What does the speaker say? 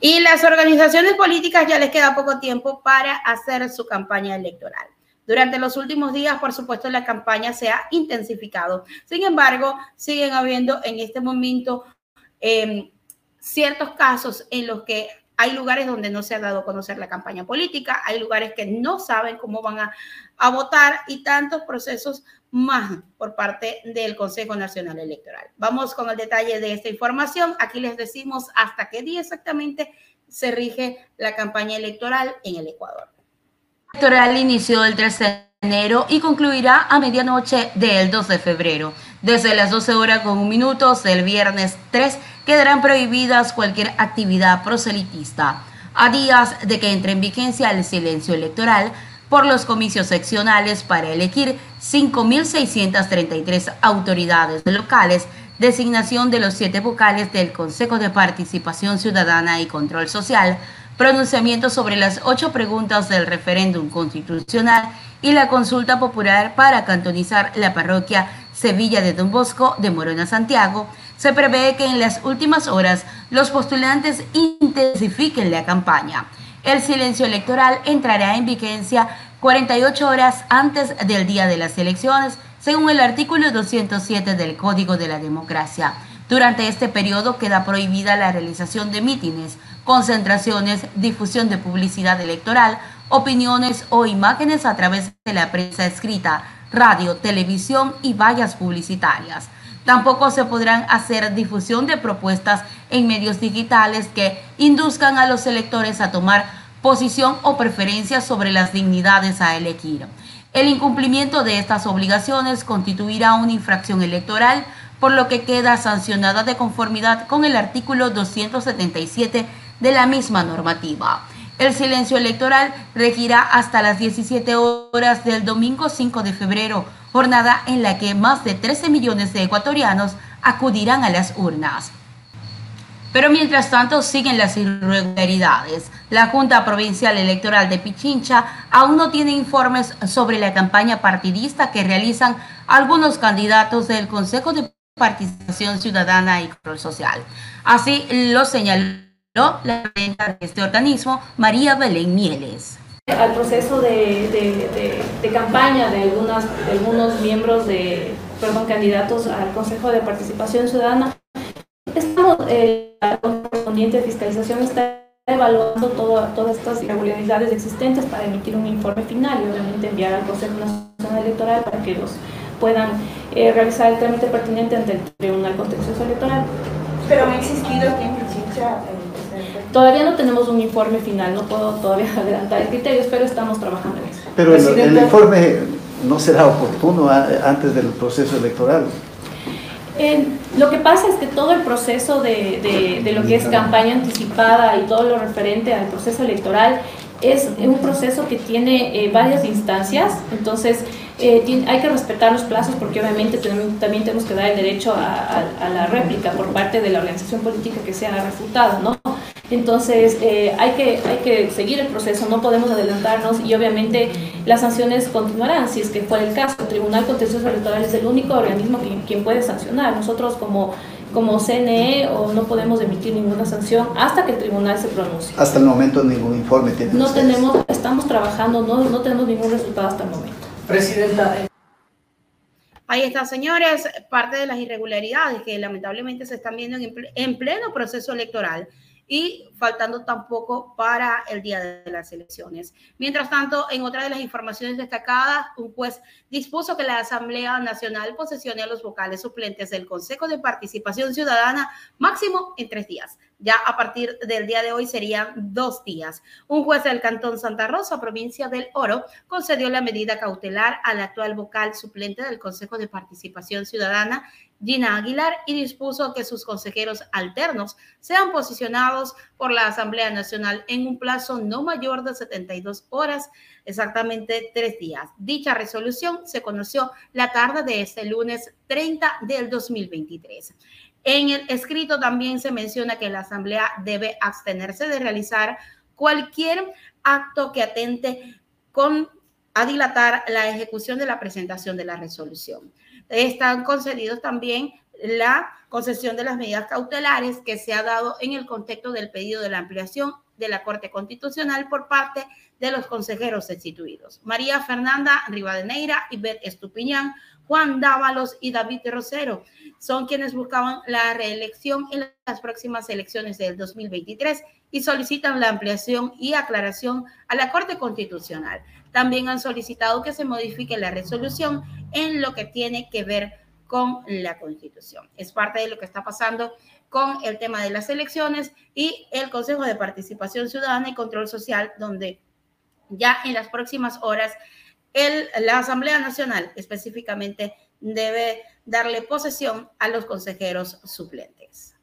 Y las organizaciones políticas ya les queda poco tiempo para hacer su campaña electoral. Durante los últimos días, por supuesto, la campaña se ha intensificado. Sin embargo, siguen habiendo en este momento em, ciertos casos en los que hay lugares donde no se ha dado a conocer la campaña política, hay lugares que no saben cómo van a, a votar y tantos procesos más por parte del Consejo Nacional Electoral. Vamos con el detalle de esta información. Aquí les decimos hasta qué día exactamente se rige la campaña electoral en el Ecuador. La electoral inició el 13 de enero y concluirá a medianoche del 2 de febrero. Desde las 12 horas con un minuto del viernes 3 quedarán prohibidas cualquier actividad proselitista. A días de que entre en vigencia el silencio electoral, por los comicios seccionales para elegir 5.633 autoridades locales, designación de los siete vocales del Consejo de Participación Ciudadana y Control Social, pronunciamiento sobre las ocho preguntas del referéndum constitucional y la consulta popular para cantonizar la parroquia Sevilla de Don Bosco de Morona Santiago, se prevé que en las últimas horas los postulantes intensifiquen la campaña. El silencio electoral entrará en vigencia 48 horas antes del día de las elecciones, según el artículo 207 del Código de la Democracia. Durante este periodo queda prohibida la realización de mítines, concentraciones, difusión de publicidad electoral, opiniones o imágenes a través de la prensa escrita, radio, televisión y vallas publicitarias. Tampoco se podrán hacer difusión de propuestas en medios digitales que induzcan a los electores a tomar posición o preferencia sobre las dignidades a elegir. El incumplimiento de estas obligaciones constituirá una infracción electoral, por lo que queda sancionada de conformidad con el artículo 277 de la misma normativa. El silencio electoral regirá hasta las 17 horas del domingo 5 de febrero, jornada en la que más de 13 millones de ecuatorianos acudirán a las urnas. Pero mientras tanto siguen las irregularidades. La Junta Provincial Electoral de Pichincha aún no tiene informes sobre la campaña partidista que realizan algunos candidatos del Consejo de Participación Ciudadana y Control Social. Así lo señaló la presidenta de este organismo, María Belén Mieles. Al proceso de, campaña de, algunas, algunos miembros de, perdón, candidatos al Consejo de Participación Ciudadana, Estamos, eh, la correspondiente fiscalización está evaluando todas estas irregularidades existentes para emitir un informe final y obviamente enviar al Consejo Nacional Electoral para que los puedan eh, realizar el trámite pertinente ante el Tribunal Contencioso Electoral. Pero ha existido aquí en Pichincha. Todavía no tenemos un informe final, no puedo todavía adelantar el criterio, pero estamos trabajando en eso. Pero el, el informe no será oportuno antes del proceso electoral lo que pasa es que todo el proceso de, de, lo que es campaña anticipada y todo lo referente al proceso electoral es un proceso que tiene eh, varias instancias, entonces eh, hay que respetar los plazos porque obviamente también tenemos que dar el derecho a, a, la réplica por parte de la organización política que sea refutado, ¿no? Entonces, eh, hay, que, hay que seguir el proceso, no podemos adelantarnos y obviamente las sanciones continuarán, si es que fuera el caso. El Tribunal Contencioso Electoral es el único organismo que, quien puede sancionar. Nosotros como, como CNE o no podemos emitir ninguna sanción hasta que el tribunal se pronuncie. Hasta el momento ningún informe tiene. No tenemos, estamos trabajando, no, no tenemos ningún resultado hasta el momento. Presidenta. Eh, Ahí está, señores, parte de las irregularidades que lamentablemente se están viendo en pleno proceso electoral y faltando tampoco para el día de las elecciones. Mientras tanto, en otra de las informaciones destacadas, un juez dispuso que la Asamblea Nacional posesione a los vocales suplentes del Consejo de Participación Ciudadana máximo en tres días. Ya a partir del día de hoy serían dos días. Un juez del Cantón Santa Rosa, provincia del Oro, concedió la medida cautelar al actual vocal suplente del Consejo de Participación Ciudadana Gina Aguilar y dispuso que sus consejeros alternos sean posicionados por la Asamblea Nacional en un plazo no mayor de 72 horas, exactamente tres días. Dicha resolución se conoció la tarde de este lunes 30 del 2023. En el escrito también se menciona que la Asamblea debe abstenerse de realizar cualquier acto que atente con a dilatar la ejecución de la presentación de la resolución. Están concedidos también la concesión de las medidas cautelares que se ha dado en el contexto del pedido de la ampliación de la Corte Constitucional por parte de los consejeros destituidos. María Fernanda Rivadeneira, Ibet Estupiñán, Juan Dávalos y David Rosero son quienes buscaban la reelección en las próximas elecciones del 2023 y solicitan la ampliación y aclaración a la Corte Constitucional. También han solicitado que se modifique la resolución en lo que tiene que ver con la Constitución. Es parte de lo que está pasando con el tema de las elecciones y el Consejo de Participación Ciudadana y Control Social, donde ya en las próximas horas el, la Asamblea Nacional específicamente debe darle posesión a los consejeros suplentes.